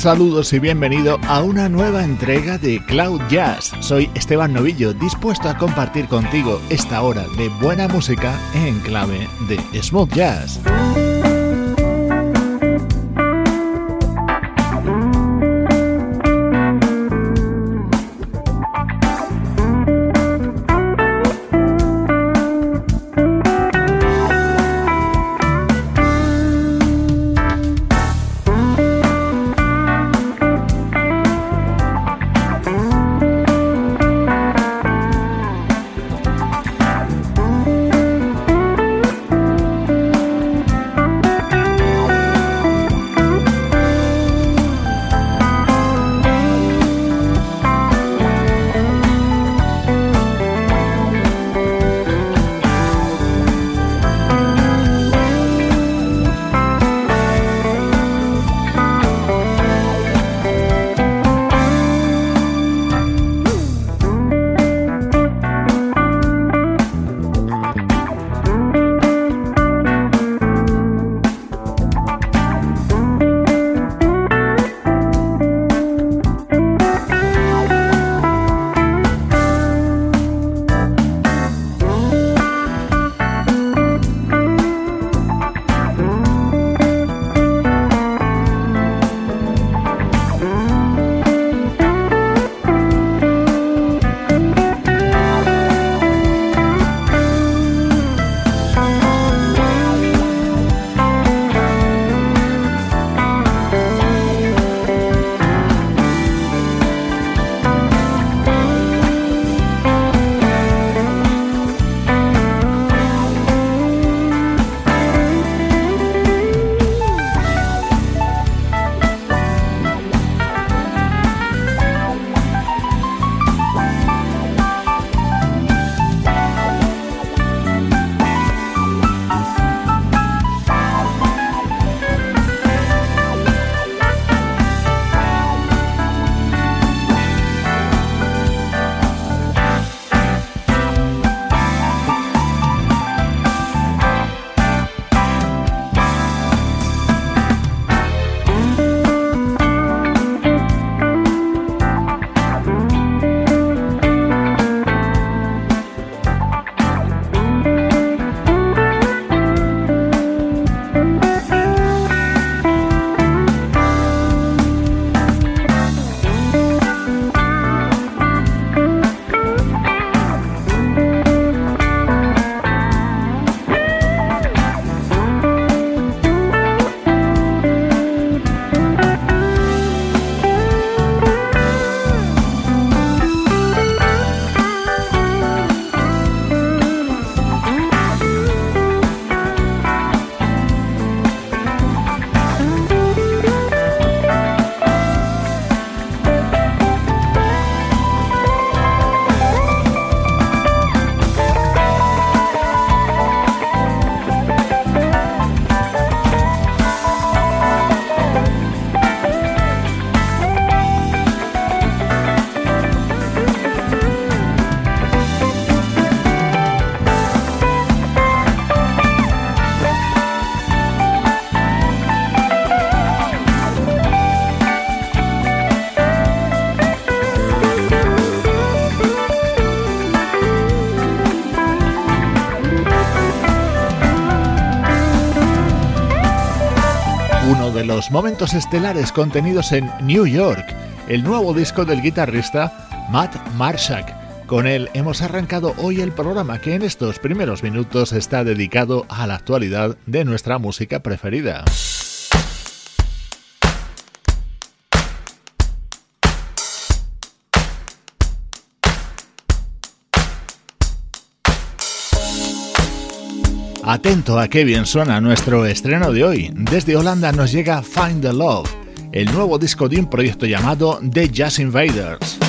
Saludos y bienvenido a una nueva entrega de Cloud Jazz. Soy Esteban Novillo, dispuesto a compartir contigo esta hora de buena música en clave de smooth jazz. Momentos estelares contenidos en New York, el nuevo disco del guitarrista Matt Marshak. Con él hemos arrancado hoy el programa que en estos primeros minutos está dedicado a la actualidad de nuestra música preferida. Atento a qué bien suena nuestro estreno de hoy. Desde Holanda nos llega Find the Love, el nuevo disco de un proyecto llamado The Jazz Invaders.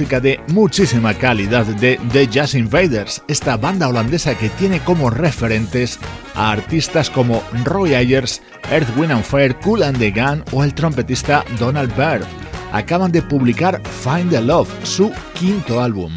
De muchísima calidad de The Jazz Invaders, esta banda holandesa que tiene como referentes a artistas como Roy Ayers, Earth, Wind and Fire, Cool and the Gun o el trompetista Donald Byrd. Acaban de publicar Find the Love, su quinto álbum.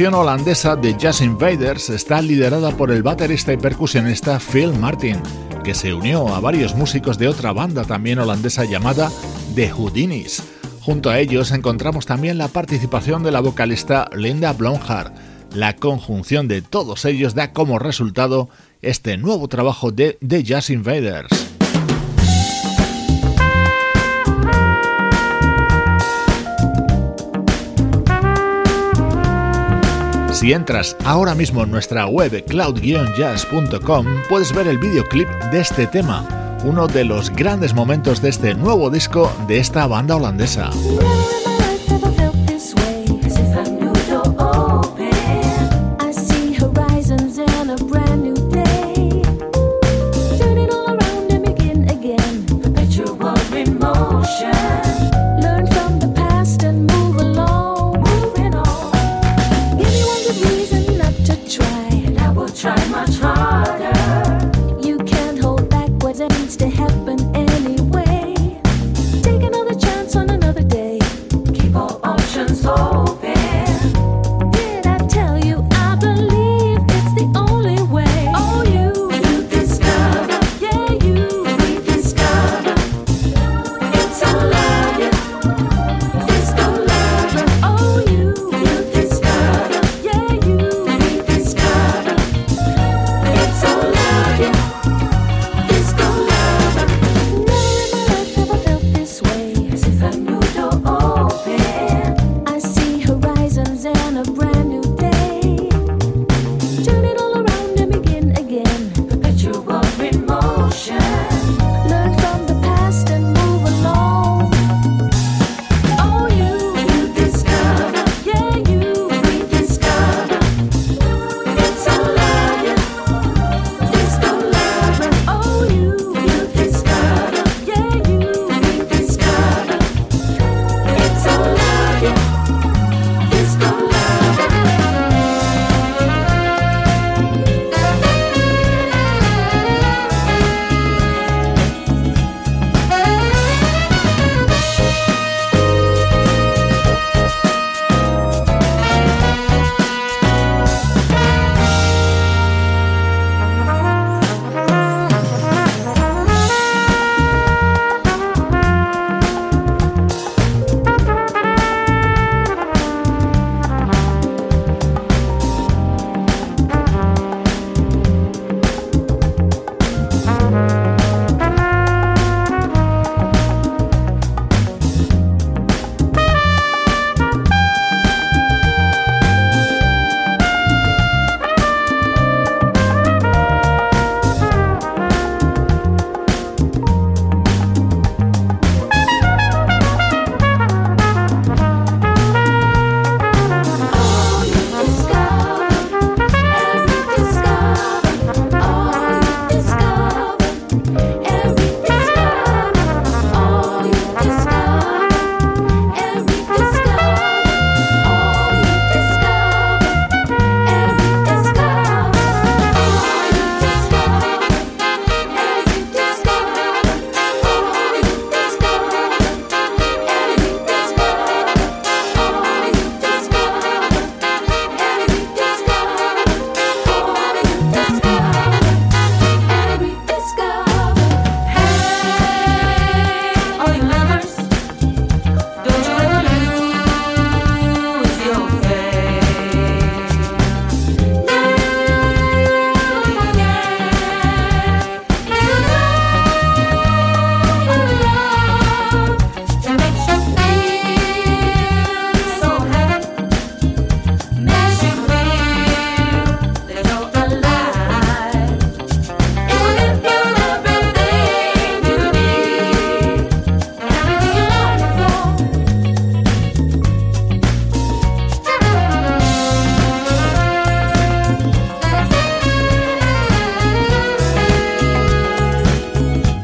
Formación holandesa de Jazz Invaders está liderada por el baterista y percusionista Phil Martin, que se unió a varios músicos de otra banda también holandesa llamada The Houdinis. Junto a ellos encontramos también la participación de la vocalista Linda Blomhard. La conjunción de todos ellos da como resultado este nuevo trabajo de The Jazz Invaders. Si entras ahora mismo en nuestra web cloud-jazz.com puedes ver el videoclip de este tema, uno de los grandes momentos de este nuevo disco de esta banda holandesa.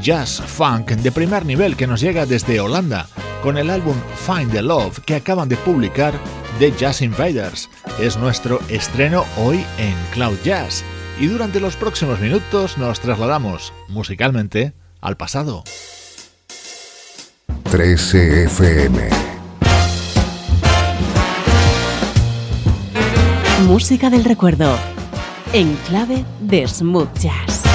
Jazz funk de primer nivel que nos llega desde Holanda con el álbum Find the Love que acaban de publicar The Jazz Invaders. Es nuestro estreno hoy en Cloud Jazz y durante los próximos minutos nos trasladamos musicalmente al pasado. 13 FM música del recuerdo, en clave de smooth jazz.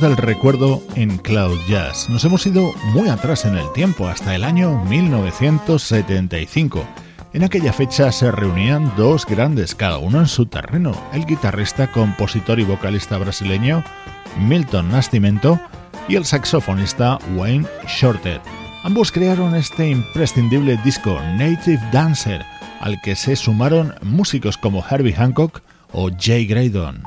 Del recuerdo en Cloud Jazz. Nos hemos ido muy atrás en el tiempo, hasta el año 1975, En aquella fecha se reunían dos grandes, cada uno en su terreno, el guitarrista, compositor y vocalista brasileño Milton Nascimento y el saxofonista Wayne Shorter. Ambos crearon este imprescindible disco Native Dancer, al que se sumaron músicos como Herbie Hancock o Jay Graydon.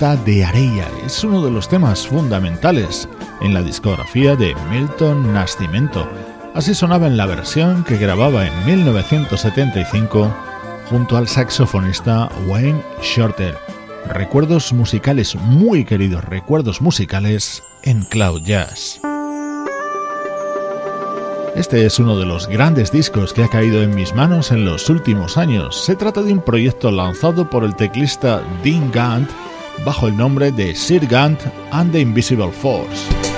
De Areia. Es uno de los temas fundamentales en la discografía de Milton Nascimento. Así sonaba en la versión que grababa en 1975 junto al saxofonista Wayne Shorter. Recuerdos musicales muy queridos, recuerdos musicales en Cloud Jazz. Este es uno de los grandes discos que ha caído en mis manos en los últimos años. Se trata de un proyecto lanzado por el teclista Dean Gant bajo el nombre de Sir Gant and the Invisible Force.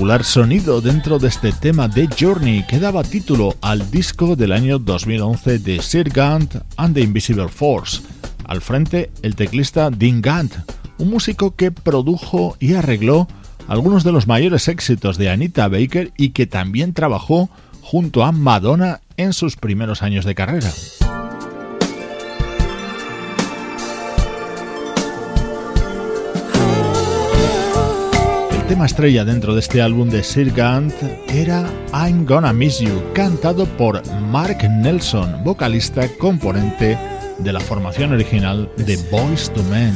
popular sonido dentro de este tema de Journey que daba título al disco del año 2011 de Sir Gant and the Invisible Force. Al frente, el teclista Dean Gant, un músico que produjo y arregló algunos de los mayores éxitos de Anita Baker y que también trabajó junto a Madonna en sus primeros años de carrera. tema estrella dentro de este álbum de Sir Gant era I'm Gonna Miss You, cantado por Mark Nelson, vocalista componente de la formación original de Boys to Men.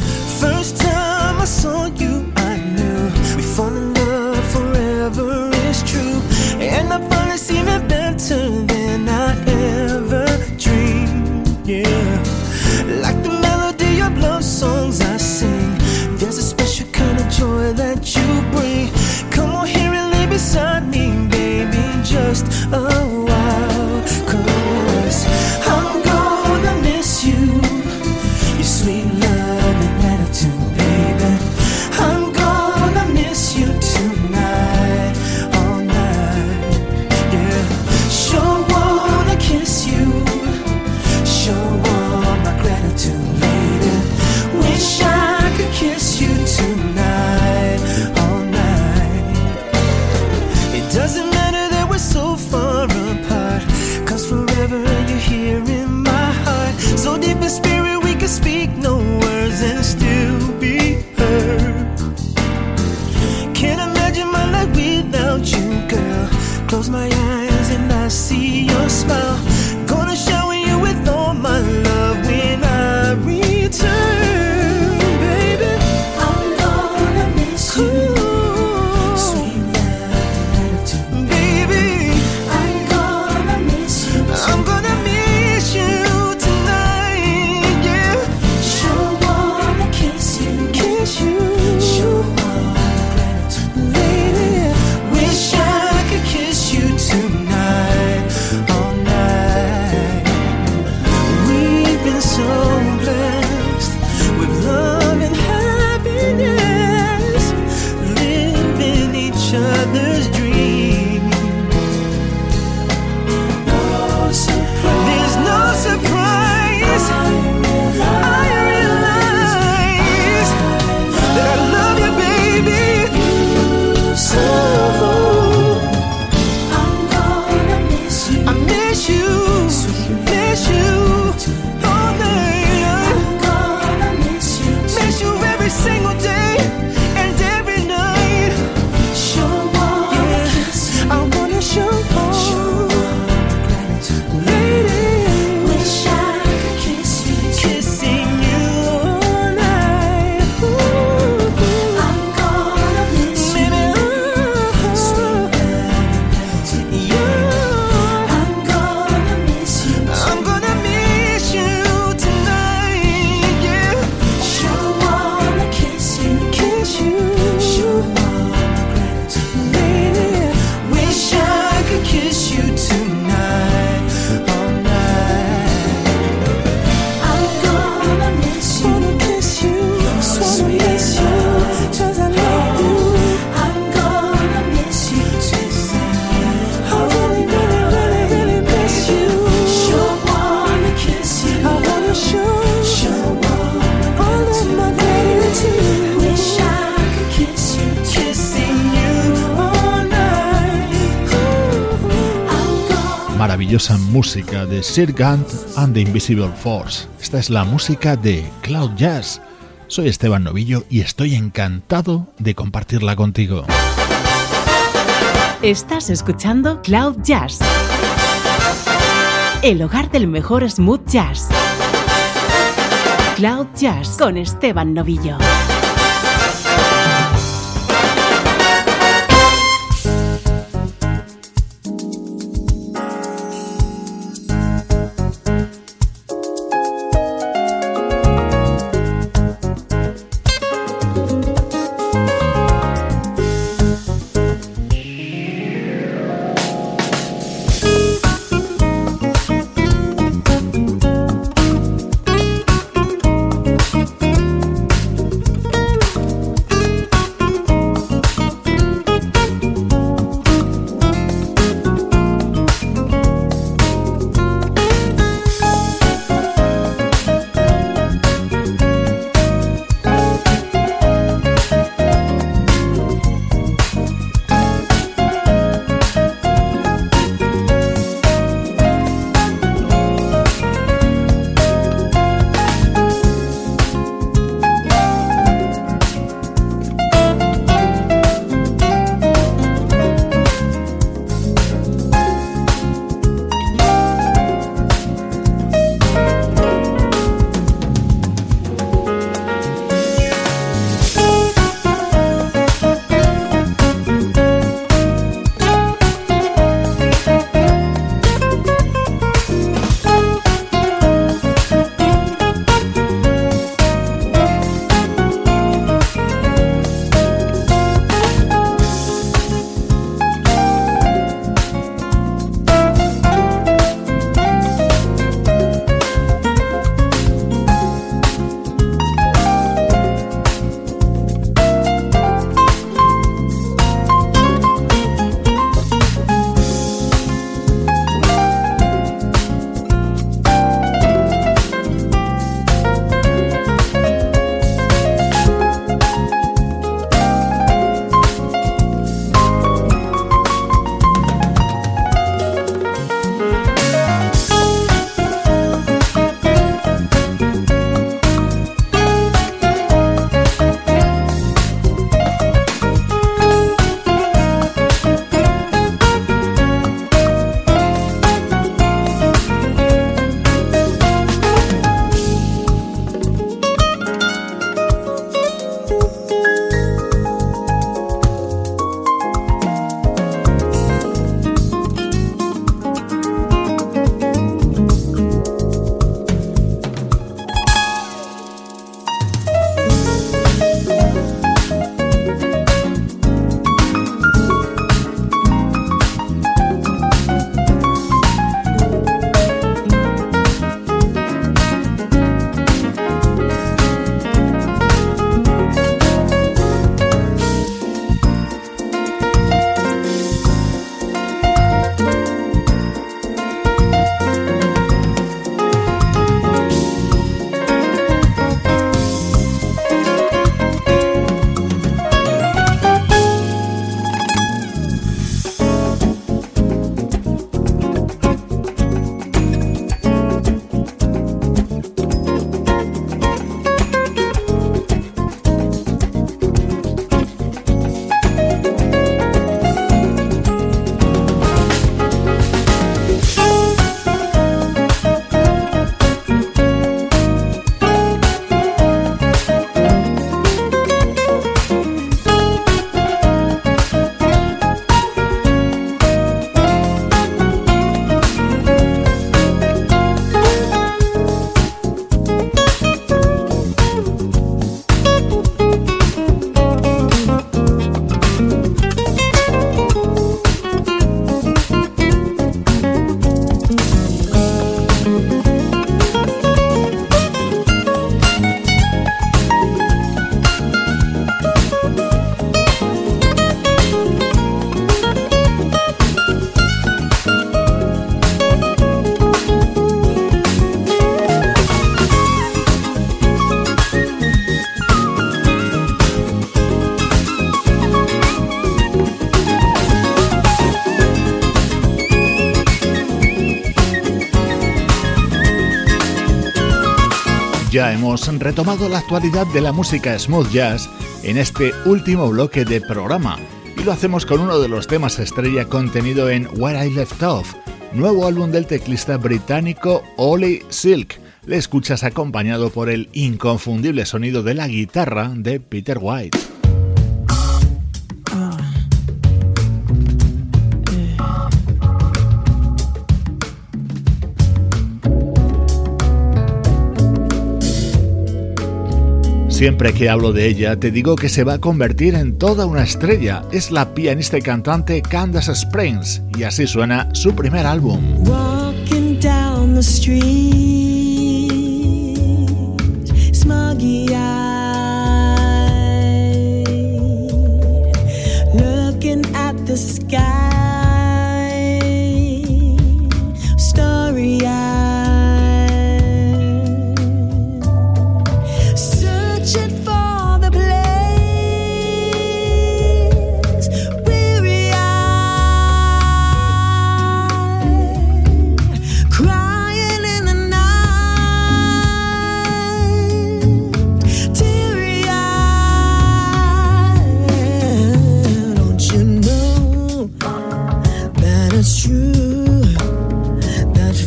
música de Sir Gant and the Invisible Force. Esta es la música de Cloud Jazz. Soy Esteban Novillo y estoy encantado de compartirla contigo. Estás escuchando Cloud Jazz, el hogar del mejor smooth jazz. Cloud Jazz con Esteban Novillo. Hemos retomado la actualidad de la música smooth jazz en este último bloque de programa y lo hacemos con uno de los temas estrella contenido en Where I Left Off, nuevo álbum del teclista británico Ollie Silk. Le escuchas acompañado por el inconfundible sonido de la guitarra de Peter White. Siempre que hablo de ella, te digo que se va a convertir en toda una estrella. Es la pianista y cantante Candace Springs, y así suena su primer álbum. Walking down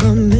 come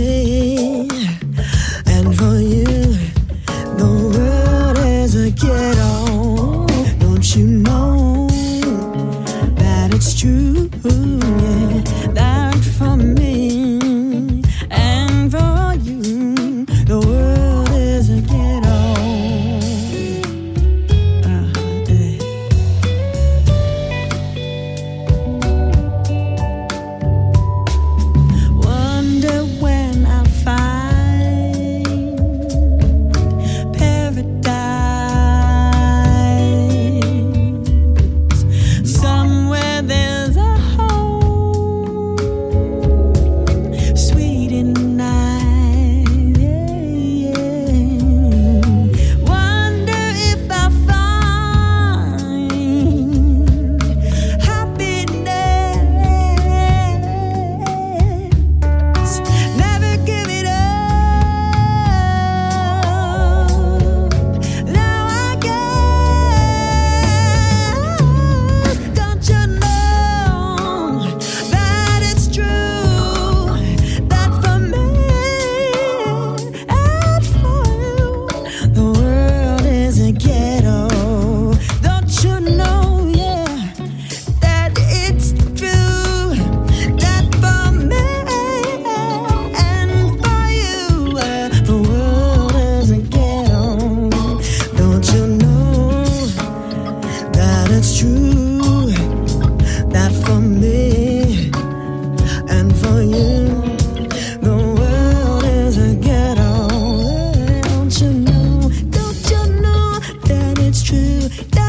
do.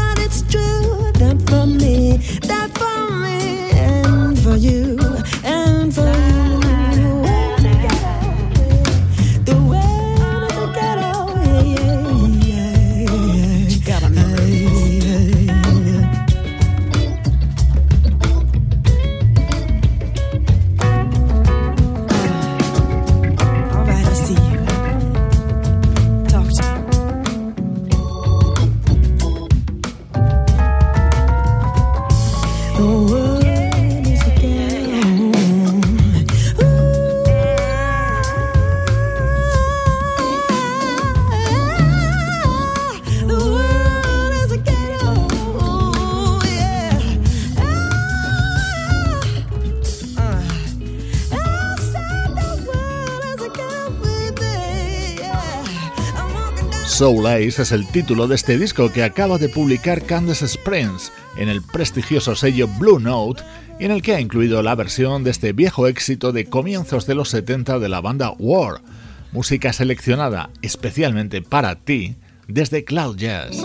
Soul Ace es el título de este disco que acaba de publicar Candace Springs en el prestigioso sello Blue Note y en el que ha incluido la versión de este viejo éxito de comienzos de los 70 de la banda War, música seleccionada especialmente para ti desde Cloud Jazz.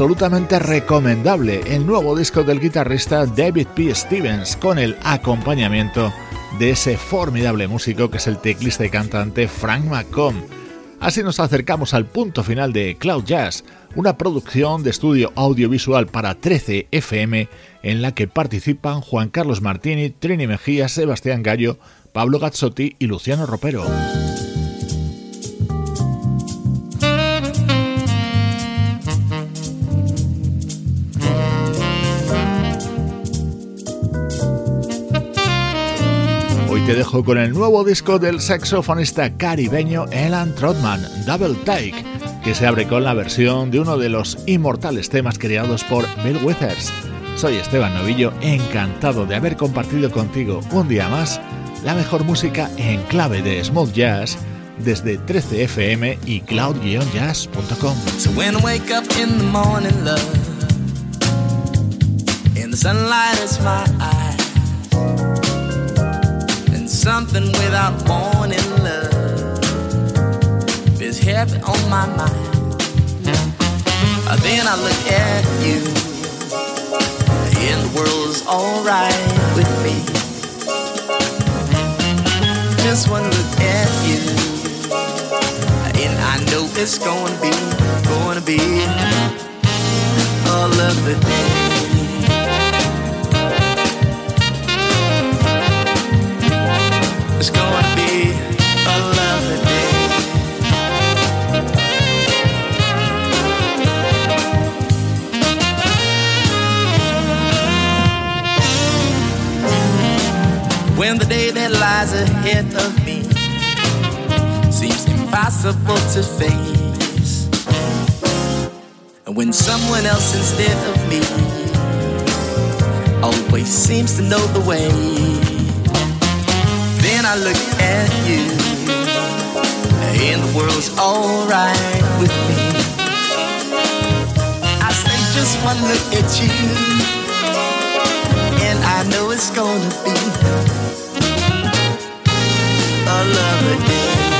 Absolutamente recomendable el nuevo disco del guitarrista David P. Stevens con el acompañamiento de ese formidable músico que es el teclista y cantante Frank McComb. Así nos acercamos al punto final de Cloud Jazz, una producción de estudio audiovisual para 13 FM en la que participan Juan Carlos Martini, Trini Mejía, Sebastián Gallo, Pablo Gazzotti y Luciano Ropero. Te dejo con el nuevo disco del saxofonista caribeño Elan Trotman, Double Take, que se abre con la versión de uno de los inmortales temas creados por Bill Withers. Soy Esteban Novillo, encantado de haber compartido contigo un día más la mejor música en clave de smooth jazz desde 13fm y cloud-jazz.com. something without warning, love, is heavy on my mind. Uh, then I look at you, and the world's alright with me. Just one look at you, and I know it's gonna be, gonna be a lovely day. It's gonna be a lovely day. When the day that lies ahead of me seems impossible to face, and when someone else instead of me always seems to know the way, I look at you, and the world's alright with me. I say just one look at you, and I know it's gonna be a lovely day.